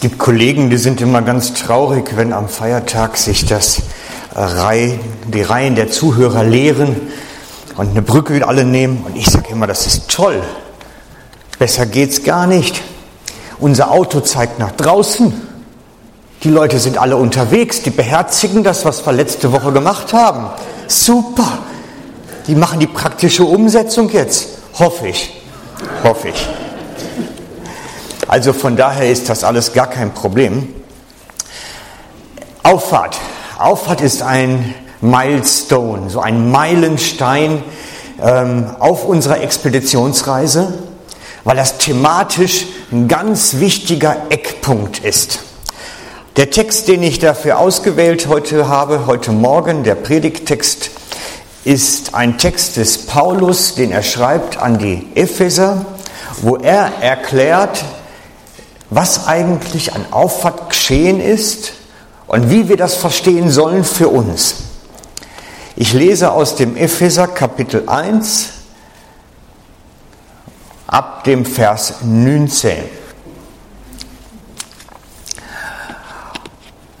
Es gibt Kollegen, die sind immer ganz traurig, wenn am Feiertag sich das Reihe, die Reihen der Zuhörer leeren und eine Brücke alle nehmen. Und ich sage immer, das ist toll. Besser geht's gar nicht. Unser Auto zeigt nach draußen. Die Leute sind alle unterwegs, die beherzigen das, was wir letzte Woche gemacht haben. Super. Die machen die praktische Umsetzung jetzt. Hoffe ich. Hoffe ich. Also von daher ist das alles gar kein Problem. Auffahrt. Auffahrt ist ein Milestone, so ein Meilenstein ähm, auf unserer Expeditionsreise, weil das thematisch ein ganz wichtiger Eckpunkt ist. Der Text, den ich dafür ausgewählt heute habe, heute Morgen, der Predigttext, ist ein Text des Paulus, den er schreibt an die Epheser, wo er erklärt, was eigentlich an Auffahrt geschehen ist und wie wir das verstehen sollen für uns. Ich lese aus dem Epheser Kapitel 1 ab dem Vers 19.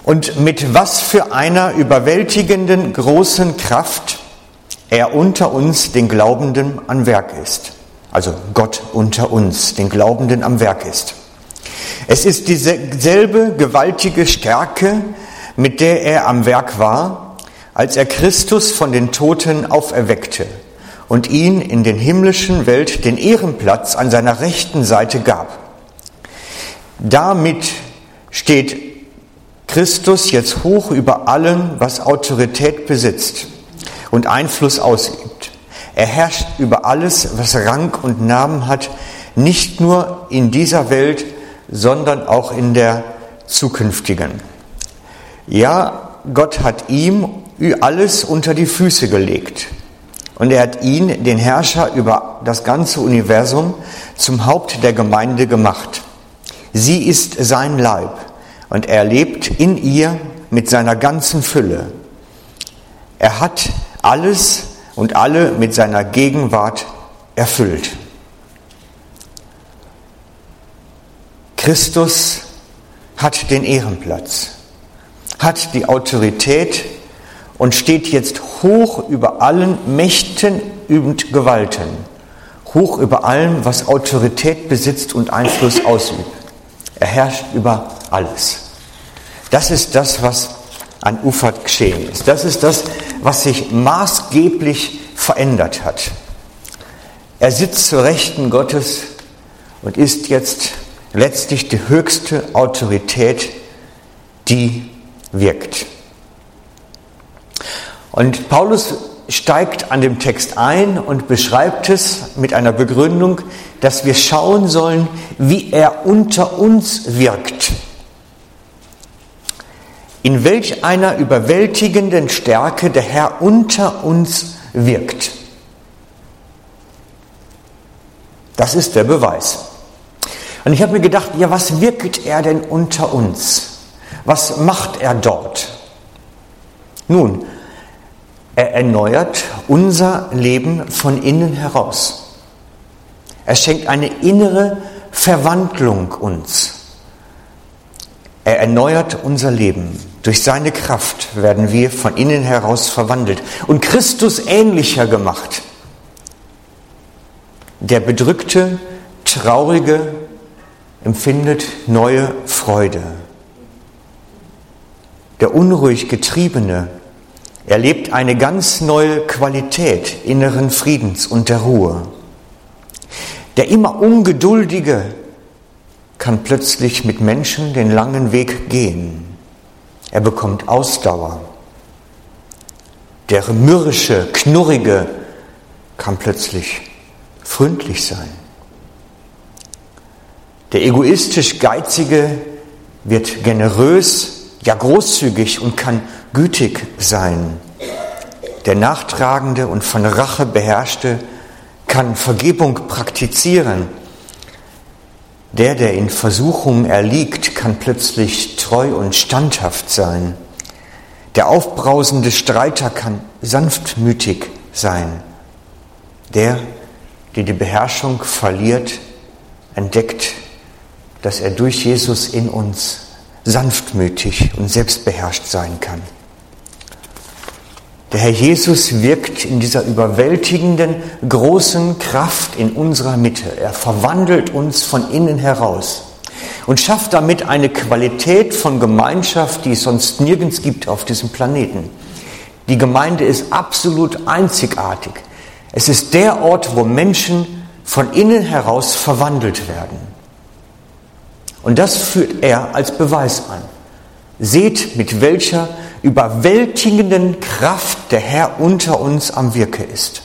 Und mit was für einer überwältigenden großen Kraft er unter uns, den Glaubenden, am Werk ist. Also Gott unter uns, den Glaubenden am Werk ist. Es ist dieselbe gewaltige Stärke, mit der er am Werk war, als er Christus von den Toten auferweckte und ihn in den himmlischen Welt den Ehrenplatz an seiner rechten Seite gab. Damit steht Christus jetzt hoch über allem, was Autorität besitzt und Einfluss ausübt. Er herrscht über alles, was Rang und Namen hat, nicht nur in dieser Welt, sondern auch in der zukünftigen. Ja, Gott hat ihm alles unter die Füße gelegt. Und er hat ihn, den Herrscher über das ganze Universum, zum Haupt der Gemeinde gemacht. Sie ist sein Leib und er lebt in ihr mit seiner ganzen Fülle. Er hat alles und alle mit seiner Gegenwart erfüllt. Christus hat den Ehrenplatz, hat die Autorität und steht jetzt hoch über allen Mächten und Gewalten, hoch über allem, was Autorität besitzt und Einfluss ausübt. Er herrscht über alles. Das ist das, was an Ufert geschehen ist. Das ist das, was sich maßgeblich verändert hat. Er sitzt zur Rechten Gottes und ist jetzt letztlich die höchste Autorität, die wirkt. Und Paulus steigt an dem Text ein und beschreibt es mit einer Begründung, dass wir schauen sollen, wie er unter uns wirkt. In welch einer überwältigenden Stärke der Herr unter uns wirkt. Das ist der Beweis. Und ich habe mir gedacht, ja, was wirkt er denn unter uns? Was macht er dort? Nun, er erneuert unser Leben von innen heraus. Er schenkt eine innere Verwandlung uns. Er erneuert unser Leben. Durch seine Kraft werden wir von innen heraus verwandelt und Christus ähnlicher gemacht. Der bedrückte, traurige, empfindet neue Freude. Der unruhig getriebene erlebt eine ganz neue Qualität inneren Friedens und der Ruhe. Der immer ungeduldige kann plötzlich mit Menschen den langen Weg gehen. Er bekommt Ausdauer. Der mürrische, knurrige kann plötzlich freundlich sein. Der egoistisch Geizige wird generös, ja großzügig und kann gütig sein. Der Nachtragende und von Rache beherrschte kann Vergebung praktizieren. Der, der in Versuchungen erliegt, kann plötzlich treu und standhaft sein. Der aufbrausende Streiter kann sanftmütig sein. Der, der die Beherrschung verliert, entdeckt dass er durch Jesus in uns sanftmütig und selbstbeherrscht sein kann. Der Herr Jesus wirkt in dieser überwältigenden, großen Kraft in unserer Mitte. Er verwandelt uns von innen heraus und schafft damit eine Qualität von Gemeinschaft, die es sonst nirgends gibt auf diesem Planeten. Die Gemeinde ist absolut einzigartig. Es ist der Ort, wo Menschen von innen heraus verwandelt werden. Und das führt er als Beweis an. Seht, mit welcher überwältigenden Kraft der Herr unter uns am Wirke ist.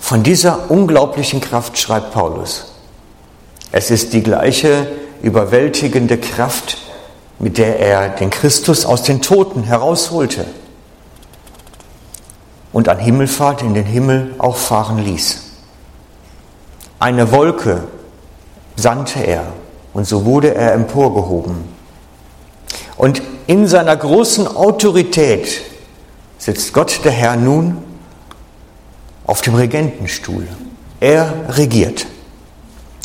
Von dieser unglaublichen Kraft schreibt Paulus. Es ist die gleiche überwältigende Kraft, mit der er den Christus aus den Toten herausholte und an Himmelfahrt in den Himmel auffahren ließ. Eine Wolke sandte er und so wurde er emporgehoben. Und in seiner großen Autorität sitzt Gott der Herr nun auf dem Regentenstuhl. Er regiert.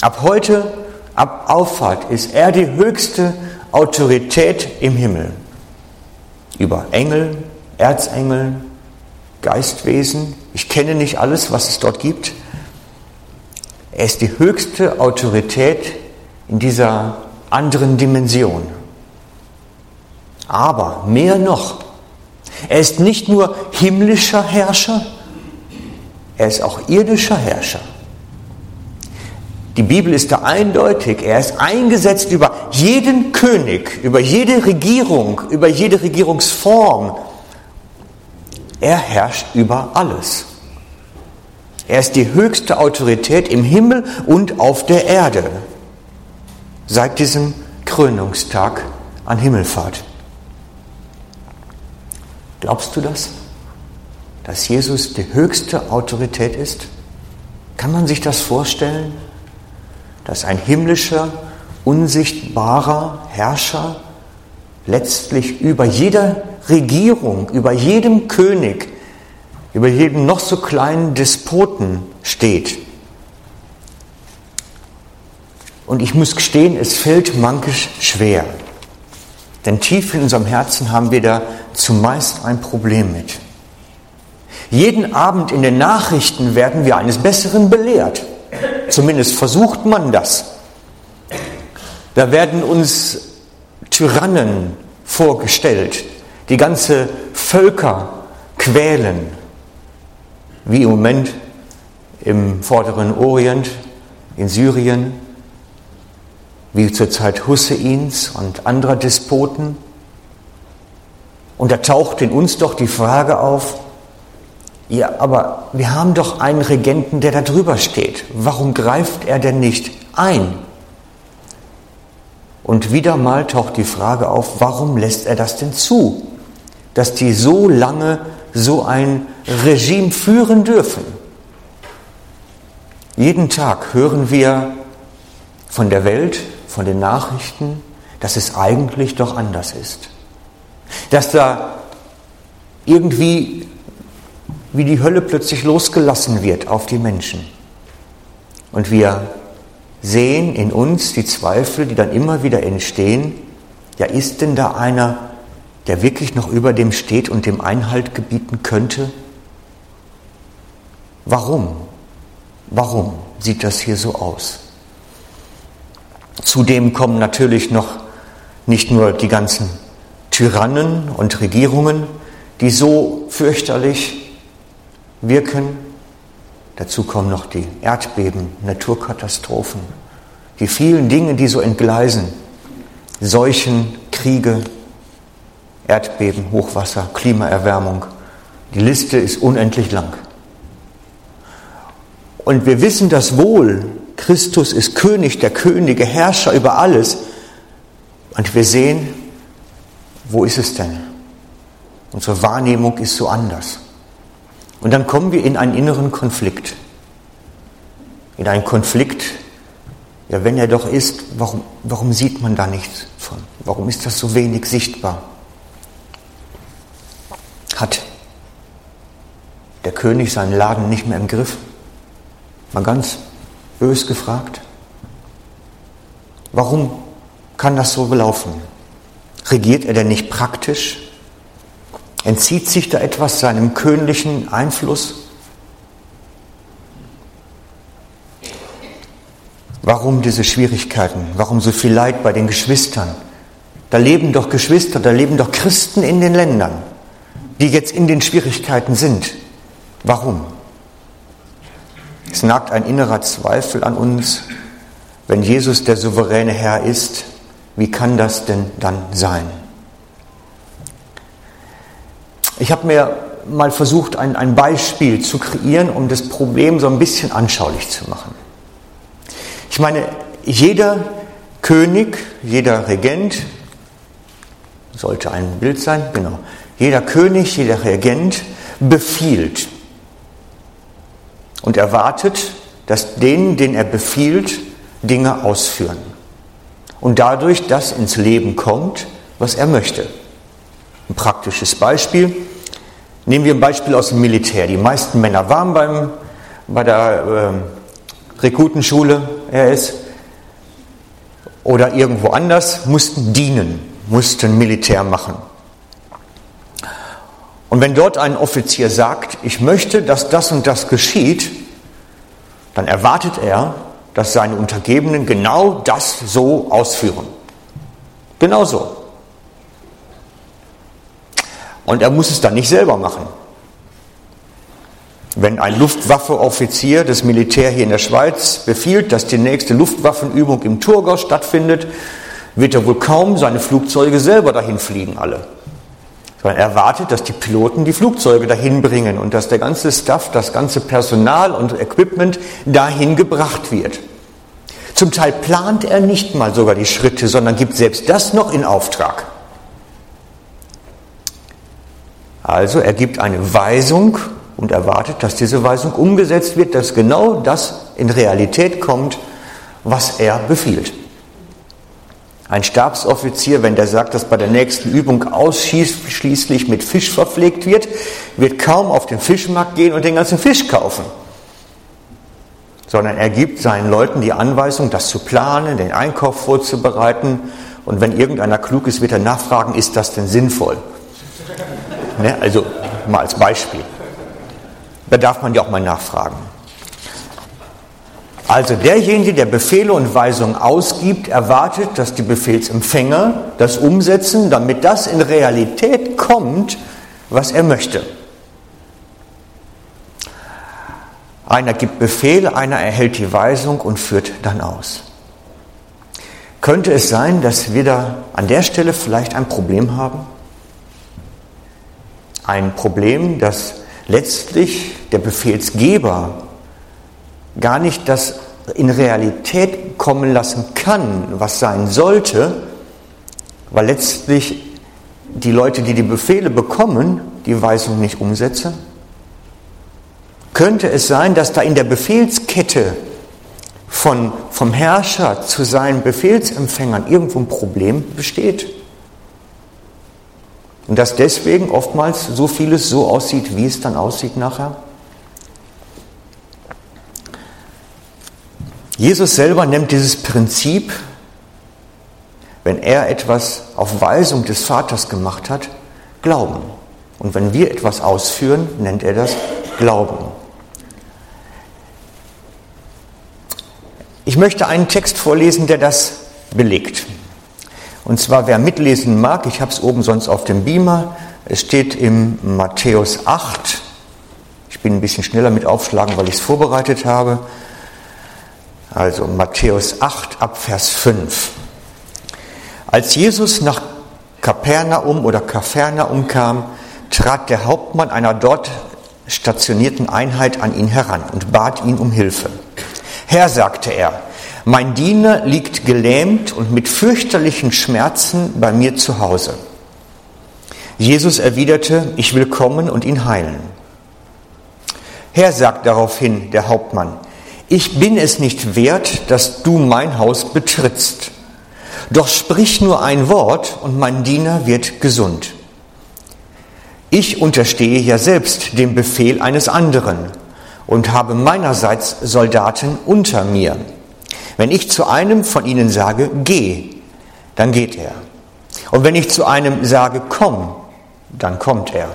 Ab heute, ab Auffahrt, ist er die höchste Autorität im Himmel. Über Engel, Erzengel, Geistwesen. Ich kenne nicht alles, was es dort gibt. Er ist die höchste Autorität in dieser anderen Dimension. Aber mehr noch, er ist nicht nur himmlischer Herrscher, er ist auch irdischer Herrscher. Die Bibel ist da eindeutig. Er ist eingesetzt über jeden König, über jede Regierung, über jede Regierungsform. Er herrscht über alles. Er ist die höchste Autorität im Himmel und auf der Erde seit diesem Krönungstag an Himmelfahrt. Glaubst du das? Dass Jesus die höchste Autorität ist? Kann man sich das vorstellen? Dass ein himmlischer, unsichtbarer Herrscher letztlich über jeder Regierung, über jedem König, über jedem noch so kleinen Despoten steht. Und ich muss gestehen, es fällt mankisch schwer. Denn tief in unserem Herzen haben wir da zumeist ein Problem mit. Jeden Abend in den Nachrichten werden wir eines Besseren belehrt. Zumindest versucht man das. Da werden uns Tyrannen vorgestellt, die ganze Völker quälen, wie im Moment im vorderen Orient, in Syrien, wie zur Zeit Husseins und anderer Despoten. Und da taucht in uns doch die Frage auf, ja, aber wir haben doch einen Regenten, der da drüber steht. Warum greift er denn nicht ein? Und wieder mal taucht die Frage auf, warum lässt er das denn zu, dass die so lange so ein Regime führen dürfen? Jeden Tag hören wir von der Welt, von den Nachrichten, dass es eigentlich doch anders ist. Dass da irgendwie wie die Hölle plötzlich losgelassen wird auf die Menschen. Und wir sehen in uns die Zweifel, die dann immer wieder entstehen, ja, ist denn da einer, der wirklich noch über dem steht und dem Einhalt gebieten könnte? Warum? Warum sieht das hier so aus? Zudem kommen natürlich noch nicht nur die ganzen Tyrannen und Regierungen, die so fürchterlich wirken, dazu kommen noch die Erdbeben, Naturkatastrophen, die vielen Dinge, die so entgleisen, Seuchen, Kriege, Erdbeben, Hochwasser, Klimaerwärmung. Die Liste ist unendlich lang. Und wir wissen das wohl, Christus ist König der Könige, Herrscher über alles. Und wir sehen, wo ist es denn? Unsere Wahrnehmung ist so anders. Und dann kommen wir in einen inneren Konflikt. In einen Konflikt, ja, wenn er doch ist, warum, warum sieht man da nichts von? Warum ist das so wenig sichtbar? Hat der König seinen Laden nicht mehr im Griff? Mal ganz bös gefragt. Warum kann das so gelaufen? Regiert er denn nicht praktisch? Entzieht sich da etwas seinem königlichen Einfluss? Warum diese Schwierigkeiten? Warum so viel Leid bei den Geschwistern? Da leben doch Geschwister, da leben doch Christen in den Ländern, die jetzt in den Schwierigkeiten sind. Warum? Es nagt ein innerer Zweifel an uns, wenn Jesus der souveräne Herr ist, wie kann das denn dann sein? Ich habe mir mal versucht, ein, ein Beispiel zu kreieren, um das Problem so ein bisschen anschaulich zu machen. Ich meine, jeder König, jeder Regent, sollte ein Bild sein, genau, jeder König, jeder Regent befiehlt und erwartet, dass denen, den er befiehlt, Dinge ausführen. Und dadurch das ins Leben kommt, was er möchte. Ein praktisches Beispiel. Nehmen wir ein Beispiel aus dem Militär. Die meisten Männer waren beim, bei der äh, Rekrutenschule RS oder irgendwo anders, mussten dienen, mussten Militär machen. Und wenn dort ein Offizier sagt, ich möchte, dass das und das geschieht, dann erwartet er, dass seine Untergebenen genau das so ausführen. Genau so. Und er muss es dann nicht selber machen. Wenn ein Luftwaffeoffizier des Militär hier in der Schweiz befiehlt, dass die nächste Luftwaffenübung im Thurgau stattfindet, wird er wohl kaum seine Flugzeuge selber dahin fliegen, alle sondern er erwartet, dass die Piloten die Flugzeuge dahin bringen und dass der ganze Staff, das ganze Personal und Equipment dahin gebracht wird. Zum Teil plant er nicht mal sogar die Schritte, sondern gibt selbst das noch in Auftrag. Also er gibt eine Weisung und erwartet, dass diese Weisung umgesetzt wird, dass genau das in Realität kommt, was er befiehlt. Ein Stabsoffizier, wenn der sagt, dass bei der nächsten Übung ausschließlich mit Fisch verpflegt wird, wird kaum auf den Fischmarkt gehen und den ganzen Fisch kaufen. Sondern er gibt seinen Leuten die Anweisung, das zu planen, den Einkauf vorzubereiten. Und wenn irgendeiner klug ist, wird er nachfragen, ist das denn sinnvoll? Ne? Also mal als Beispiel. Da darf man ja auch mal nachfragen. Also derjenige, der Befehle und Weisungen ausgibt, erwartet, dass die Befehlsempfänger das umsetzen, damit das in Realität kommt, was er möchte. Einer gibt Befehl, einer erhält die Weisung und führt dann aus. Könnte es sein, dass wir da an der Stelle vielleicht ein Problem haben? Ein Problem, dass letztlich der Befehlsgeber gar nicht das in Realität kommen lassen kann, was sein sollte, weil letztlich die Leute, die die Befehle bekommen, die Weisung nicht umsetzen? Könnte es sein, dass da in der Befehlskette von, vom Herrscher zu seinen Befehlsempfängern irgendwo ein Problem besteht? Und dass deswegen oftmals so vieles so aussieht, wie es dann aussieht nachher? Jesus selber nennt dieses Prinzip, wenn er etwas auf Weisung des Vaters gemacht hat, Glauben. Und wenn wir etwas ausführen, nennt er das Glauben. Ich möchte einen Text vorlesen, der das belegt. Und zwar, wer mitlesen mag, ich habe es oben sonst auf dem Beamer, es steht im Matthäus 8. Ich bin ein bisschen schneller mit aufschlagen, weil ich es vorbereitet habe. Also Matthäus 8 ab Vers 5. Als Jesus nach Kapernaum oder Kapernaum kam, trat der Hauptmann einer dort stationierten Einheit an ihn heran und bat ihn um Hilfe. Herr, sagte er, mein Diener liegt gelähmt und mit fürchterlichen Schmerzen bei mir zu Hause. Jesus erwiderte, ich will kommen und ihn heilen. Herr, sagt daraufhin der Hauptmann, ich bin es nicht wert, dass du mein Haus betrittst. Doch sprich nur ein Wort und mein Diener wird gesund. Ich unterstehe ja selbst dem Befehl eines anderen und habe meinerseits Soldaten unter mir. Wenn ich zu einem von ihnen sage, geh, dann geht er. Und wenn ich zu einem sage, komm, dann kommt er.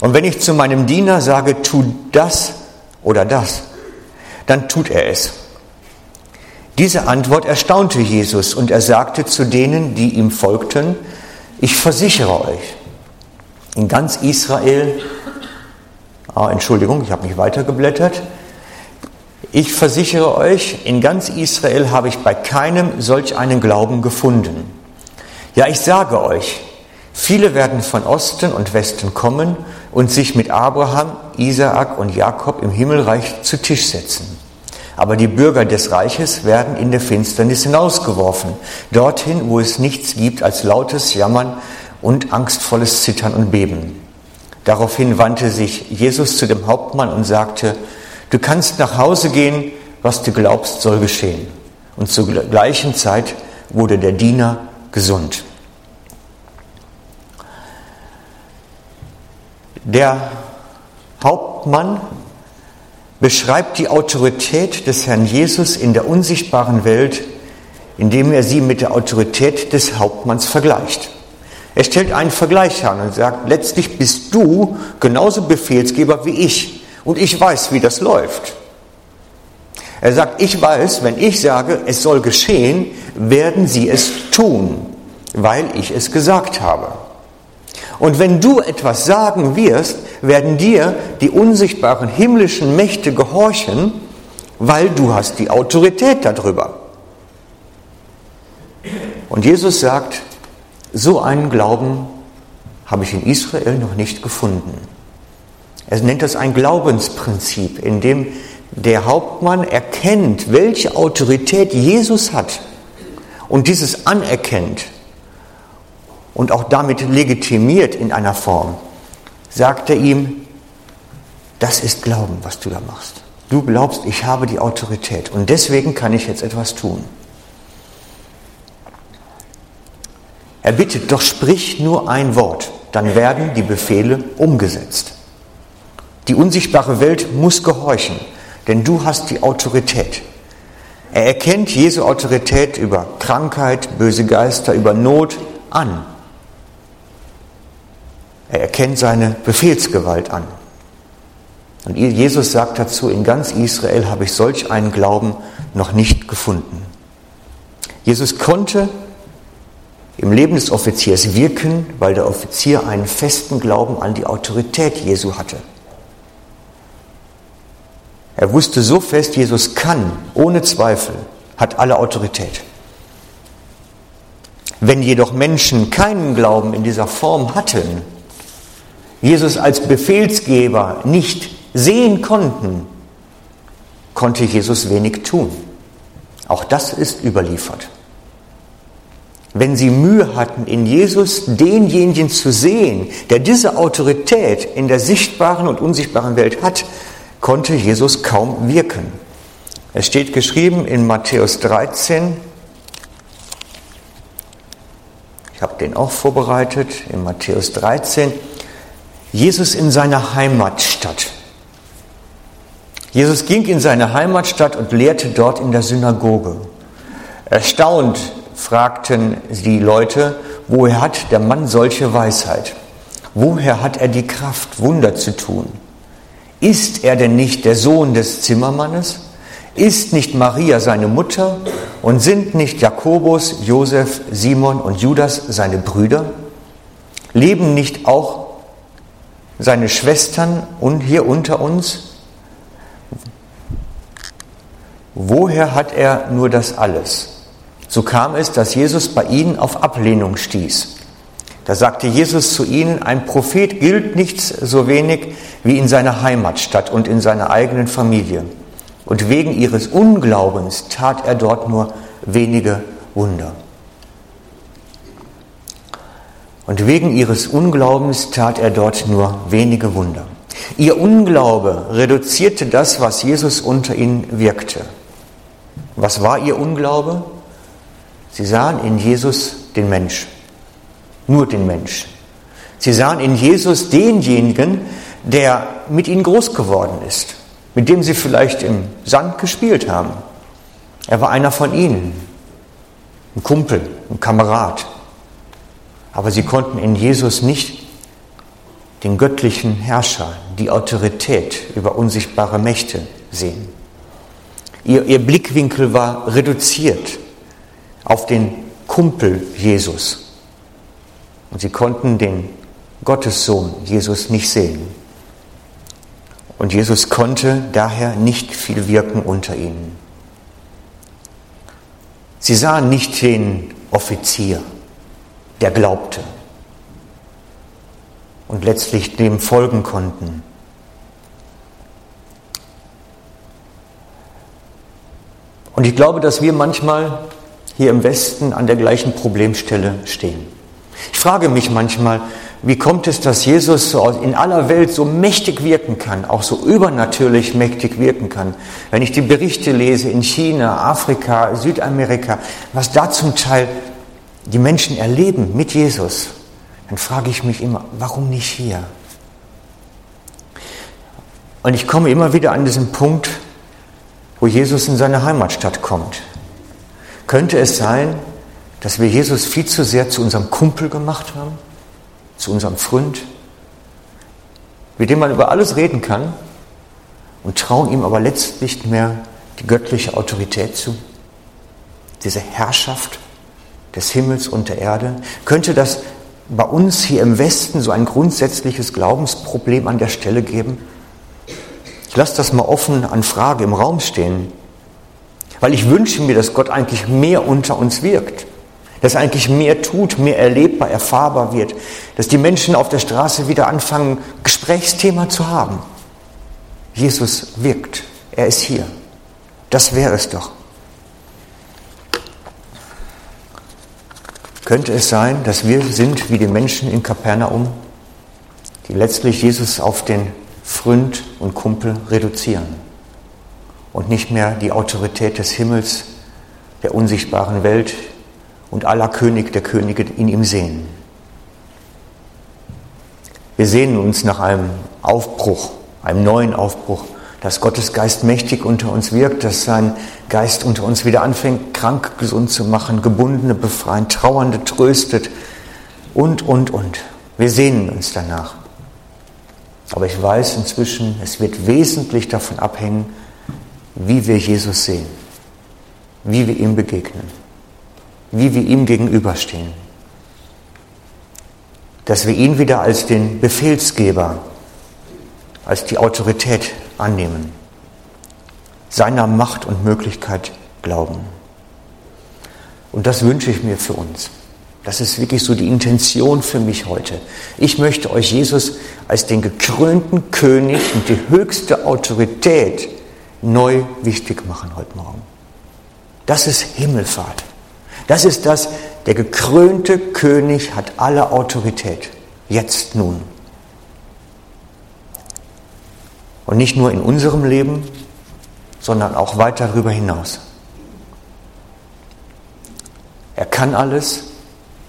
Und wenn ich zu meinem Diener sage, tu das oder das, dann tut er es. Diese Antwort erstaunte Jesus und er sagte zu denen, die ihm folgten, ich versichere euch, in ganz Israel, ah, Entschuldigung, ich habe mich weitergeblättert, ich versichere euch, in ganz Israel habe ich bei keinem solch einen Glauben gefunden. Ja, ich sage euch, viele werden von Osten und Westen kommen und sich mit Abraham, Isaak und Jakob im Himmelreich zu Tisch setzen. Aber die Bürger des Reiches werden in der Finsternis hinausgeworfen, dorthin, wo es nichts gibt als lautes Jammern und angstvolles Zittern und Beben. Daraufhin wandte sich Jesus zu dem Hauptmann und sagte, du kannst nach Hause gehen, was du glaubst soll geschehen. Und zur gleichen Zeit wurde der Diener gesund. Der Hauptmann beschreibt die Autorität des Herrn Jesus in der unsichtbaren Welt, indem er sie mit der Autorität des Hauptmanns vergleicht. Er stellt einen Vergleich an und sagt, letztlich bist du genauso Befehlsgeber wie ich und ich weiß, wie das läuft. Er sagt, ich weiß, wenn ich sage, es soll geschehen, werden sie es tun, weil ich es gesagt habe. Und wenn du etwas sagen wirst, werden dir die unsichtbaren himmlischen Mächte gehorchen, weil du hast die Autorität darüber. Und Jesus sagt, so einen Glauben habe ich in Israel noch nicht gefunden. Er nennt das ein Glaubensprinzip, in dem der Hauptmann erkennt, welche Autorität Jesus hat und dieses anerkennt und auch damit legitimiert in einer Form, sagt er ihm, das ist Glauben, was du da machst. Du glaubst, ich habe die Autorität und deswegen kann ich jetzt etwas tun. Er bittet, doch sprich nur ein Wort, dann werden die Befehle umgesetzt. Die unsichtbare Welt muss gehorchen, denn du hast die Autorität. Er erkennt Jesu Autorität über Krankheit, böse Geister, über Not an. Er erkennt seine Befehlsgewalt an. Und Jesus sagt dazu, in ganz Israel habe ich solch einen Glauben noch nicht gefunden. Jesus konnte im Leben des Offiziers wirken, weil der Offizier einen festen Glauben an die Autorität Jesu hatte. Er wusste so fest, Jesus kann, ohne Zweifel, hat alle Autorität. Wenn jedoch Menschen keinen Glauben in dieser Form hatten, Jesus als Befehlsgeber nicht sehen konnten, konnte Jesus wenig tun. Auch das ist überliefert. Wenn sie Mühe hatten, in Jesus denjenigen zu sehen, der diese Autorität in der sichtbaren und unsichtbaren Welt hat, konnte Jesus kaum wirken. Es steht geschrieben in Matthäus 13, ich habe den auch vorbereitet, in Matthäus 13, Jesus in seiner Heimatstadt. Jesus ging in seine Heimatstadt und lehrte dort in der Synagoge. Erstaunt fragten die Leute, woher hat der Mann solche Weisheit? Woher hat er die Kraft, Wunder zu tun? Ist er denn nicht der Sohn des Zimmermannes? Ist nicht Maria seine Mutter? Und sind nicht Jakobus, Josef, Simon und Judas seine Brüder? Leben nicht auch seine Schwestern und hier unter uns? Woher hat er nur das alles? So kam es, dass Jesus bei ihnen auf Ablehnung stieß. Da sagte Jesus zu ihnen, ein Prophet gilt nichts so wenig wie in seiner Heimatstadt und in seiner eigenen Familie. Und wegen ihres Unglaubens tat er dort nur wenige Wunder. Und wegen ihres Unglaubens tat er dort nur wenige Wunder. Ihr Unglaube reduzierte das, was Jesus unter ihnen wirkte. Was war ihr Unglaube? Sie sahen in Jesus den Mensch, nur den Mensch. Sie sahen in Jesus denjenigen, der mit ihnen groß geworden ist, mit dem sie vielleicht im Sand gespielt haben. Er war einer von ihnen, ein Kumpel, ein Kamerad. Aber sie konnten in Jesus nicht den göttlichen Herrscher, die Autorität über unsichtbare Mächte sehen. Ihr, ihr Blickwinkel war reduziert auf den Kumpel Jesus. Und sie konnten den Gottessohn Jesus nicht sehen. Und Jesus konnte daher nicht viel wirken unter ihnen. Sie sahen nicht den Offizier, der glaubte und letztlich dem folgen konnten. Und ich glaube, dass wir manchmal hier im Westen an der gleichen Problemstelle stehen. Ich frage mich manchmal, wie kommt es, dass Jesus in aller Welt so mächtig wirken kann, auch so übernatürlich mächtig wirken kann? Wenn ich die Berichte lese in China, Afrika, Südamerika, was da zum Teil die Menschen erleben mit Jesus, dann frage ich mich immer, warum nicht hier? Und ich komme immer wieder an diesen Punkt, wo Jesus in seine Heimatstadt kommt. Könnte es sein, dass wir Jesus viel zu sehr zu unserem Kumpel gemacht haben, zu unserem Freund, mit dem man über alles reden kann und trauen ihm aber letztlich nicht mehr die göttliche Autorität zu, diese Herrschaft des Himmels und der Erde? Könnte das bei uns hier im Westen so ein grundsätzliches Glaubensproblem an der Stelle geben? Ich lasse das mal offen an Frage im Raum stehen, weil ich wünsche mir, dass Gott eigentlich mehr unter uns wirkt, dass er eigentlich mehr tut, mehr erlebbar, erfahrbar wird, dass die Menschen auf der Straße wieder anfangen, Gesprächsthema zu haben. Jesus wirkt, er ist hier. Das wäre es doch. Könnte es sein, dass wir sind wie die Menschen in Kapernaum, die letztlich Jesus auf den Freund und Kumpel reduzieren und nicht mehr die Autorität des Himmels, der unsichtbaren Welt und aller König der Könige in ihm sehen. Wir sehnen uns nach einem Aufbruch, einem neuen Aufbruch, dass Gottes Geist mächtig unter uns wirkt, dass sein Geist unter uns wieder anfängt, krank gesund zu machen, Gebundene befreien, Trauernde tröstet und, und, und. Wir sehnen uns danach. Aber ich weiß inzwischen, es wird wesentlich davon abhängen, wie wir Jesus sehen, wie wir ihm begegnen, wie wir ihm gegenüberstehen. Dass wir ihn wieder als den Befehlsgeber, als die Autorität annehmen, seiner Macht und Möglichkeit glauben. Und das wünsche ich mir für uns. Das ist wirklich so die Intention für mich heute. Ich möchte euch Jesus als den gekrönten König und die höchste Autorität neu wichtig machen heute Morgen. Das ist Himmelfahrt. Das ist das, der gekrönte König hat alle Autorität. Jetzt nun. Und nicht nur in unserem Leben, sondern auch weit darüber hinaus. Er kann alles,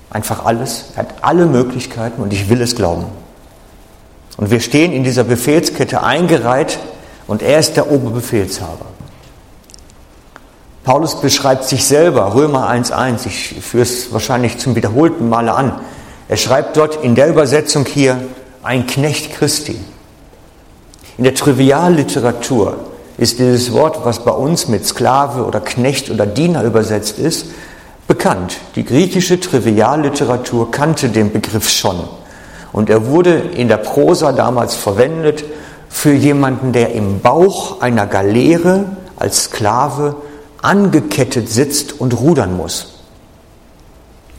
einfach alles, er hat alle Möglichkeiten und ich will es glauben. Und wir stehen in dieser Befehlskette eingereiht und er ist der Oberbefehlshaber. Paulus beschreibt sich selber, Römer 1.1, ich führe es wahrscheinlich zum wiederholten Male an. Er schreibt dort in der Übersetzung hier, ein Knecht Christi. In der Trivialliteratur ist dieses Wort, was bei uns mit Sklave oder Knecht oder Diener übersetzt ist, bekannt. Die griechische Trivialliteratur kannte den Begriff schon. Und er wurde in der Prosa damals verwendet für jemanden, der im Bauch einer Galeere als Sklave angekettet sitzt und rudern muss.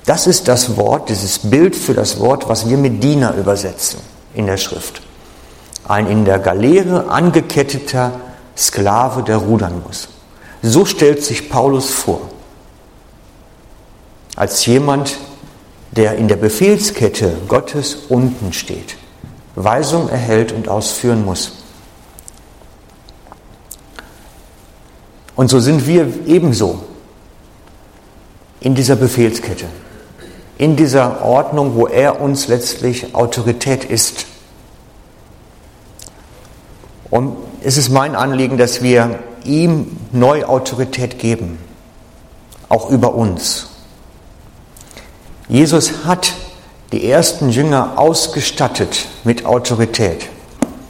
Das ist das Wort, dieses Bild für das Wort, was wir mit Diener übersetzen in der Schrift. Ein in der Galeere angeketteter Sklave, der rudern muss. So stellt sich Paulus vor. Als jemand, der in der Befehlskette Gottes unten steht, Weisung erhält und ausführen muss. Und so sind wir ebenso in dieser Befehlskette, in dieser Ordnung, wo er uns letztlich Autorität ist. Und es ist mein Anliegen, dass wir ihm neu Autorität geben, auch über uns. Jesus hat die ersten Jünger ausgestattet mit Autorität.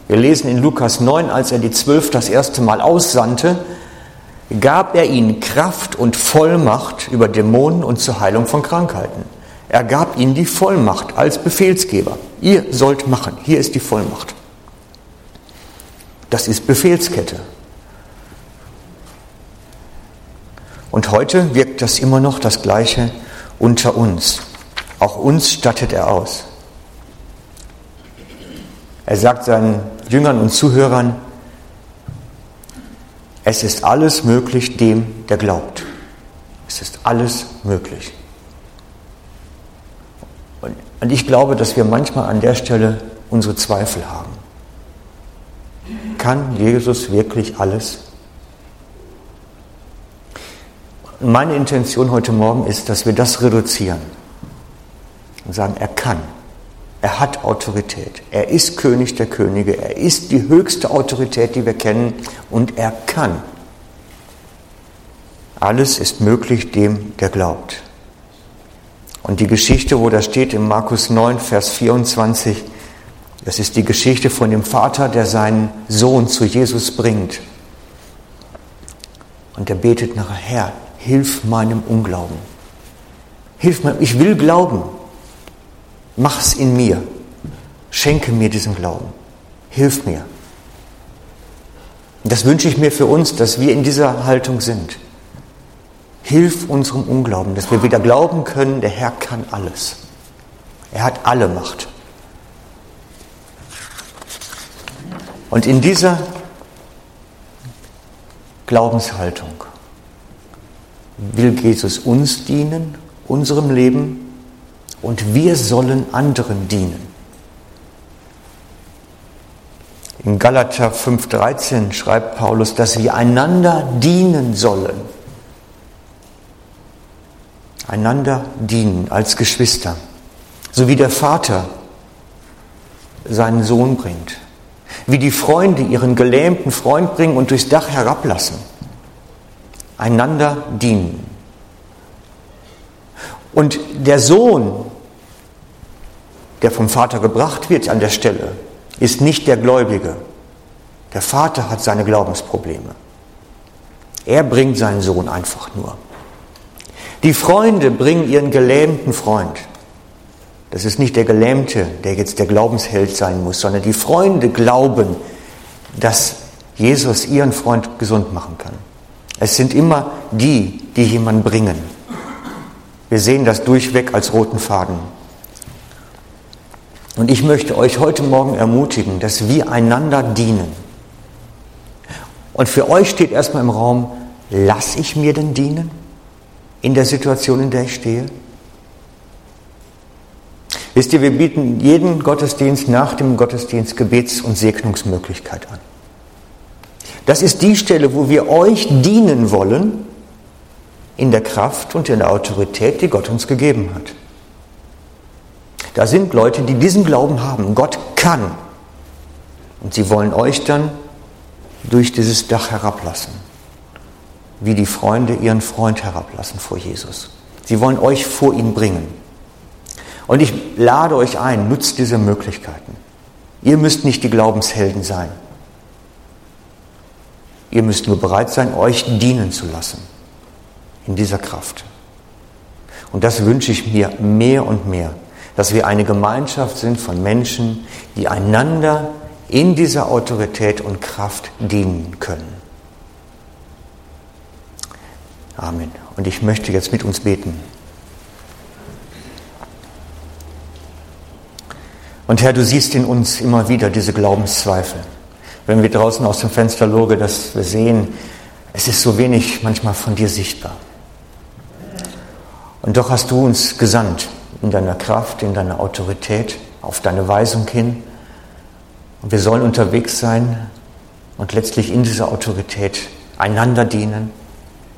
Wir lesen in Lukas 9, als er die zwölf das erste Mal aussandte, gab er ihnen Kraft und Vollmacht über Dämonen und zur Heilung von Krankheiten. Er gab ihnen die Vollmacht als Befehlsgeber. Ihr sollt machen, hier ist die Vollmacht. Das ist Befehlskette. Und heute wirkt das immer noch das Gleiche unter uns. Auch uns stattet er aus. Er sagt seinen Jüngern und Zuhörern, es ist alles möglich dem, der glaubt. Es ist alles möglich. Und ich glaube, dass wir manchmal an der Stelle unsere Zweifel haben. Kann Jesus wirklich alles? Meine Intention heute Morgen ist, dass wir das reduzieren und sagen, er kann. Er hat Autorität. Er ist König der Könige. Er ist die höchste Autorität, die wir kennen. Und er kann. Alles ist möglich dem, der glaubt. Und die Geschichte, wo da steht in Markus 9, Vers 24, das ist die Geschichte von dem Vater, der seinen Sohn zu Jesus bringt. Und er betet nachher, Herr, hilf meinem Unglauben. Hilf mir, ich will glauben. Mach es in mir. Schenke mir diesen Glauben. Hilf mir. Das wünsche ich mir für uns, dass wir in dieser Haltung sind. Hilf unserem Unglauben, dass wir wieder glauben können, der Herr kann alles. Er hat alle Macht. Und in dieser Glaubenshaltung will Jesus uns dienen, unserem Leben, und wir sollen anderen dienen. In Galater 5:13 schreibt Paulus, dass wir einander dienen sollen. Einander dienen als Geschwister, so wie der Vater seinen Sohn bringt, wie die Freunde ihren gelähmten Freund bringen und durchs Dach herablassen einander dienen. Und der Sohn, der vom Vater gebracht wird an der Stelle, ist nicht der Gläubige. Der Vater hat seine Glaubensprobleme. Er bringt seinen Sohn einfach nur. Die Freunde bringen ihren gelähmten Freund. Das ist nicht der Gelähmte, der jetzt der Glaubensheld sein muss, sondern die Freunde glauben, dass Jesus ihren Freund gesund machen kann. Es sind immer die, die jemanden bringen. Wir sehen das durchweg als roten Faden. Und ich möchte euch heute Morgen ermutigen, dass wir einander dienen. Und für euch steht erstmal im Raum, lass ich mir denn dienen in der Situation, in der ich stehe? Wisst ihr, wir bieten jeden Gottesdienst nach dem Gottesdienst Gebets- und Segnungsmöglichkeit an. Das ist die Stelle, wo wir euch dienen wollen in der Kraft und in der Autorität, die Gott uns gegeben hat. Da sind Leute, die diesen Glauben haben. Gott kann. Und sie wollen euch dann durch dieses Dach herablassen. Wie die Freunde ihren Freund herablassen vor Jesus. Sie wollen euch vor ihn bringen. Und ich lade euch ein, nutzt diese Möglichkeiten. Ihr müsst nicht die Glaubenshelden sein. Ihr müsst nur bereit sein, euch dienen zu lassen in dieser Kraft. Und das wünsche ich mir mehr und mehr, dass wir eine Gemeinschaft sind von Menschen, die einander in dieser Autorität und Kraft dienen können. Amen. Und ich möchte jetzt mit uns beten. Und Herr, du siehst in uns immer wieder diese Glaubenszweifel wenn wir draußen aus dem Fenster loge, dass wir sehen, es ist so wenig manchmal von dir sichtbar. Und doch hast du uns gesandt in deiner Kraft, in deiner Autorität, auf deine Weisung hin. Und wir sollen unterwegs sein und letztlich in dieser Autorität einander dienen,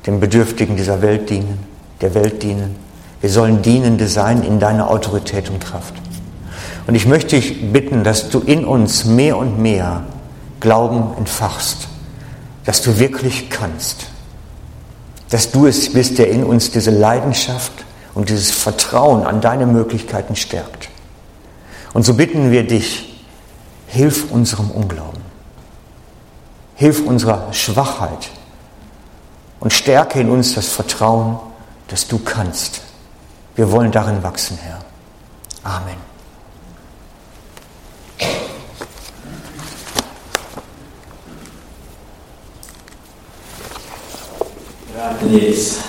den Bedürftigen dieser Welt dienen, der Welt dienen. Wir sollen Dienende sein in deiner Autorität und Kraft. Und ich möchte dich bitten, dass du in uns mehr und mehr Glauben entfachst, dass du wirklich kannst, dass du es bist, der in uns diese Leidenschaft und dieses Vertrauen an deine Möglichkeiten stärkt. Und so bitten wir dich, hilf unserem Unglauben, hilf unserer Schwachheit und stärke in uns das Vertrauen, dass du kannst. Wir wollen darin wachsen, Herr. Amen. Ja, Denise.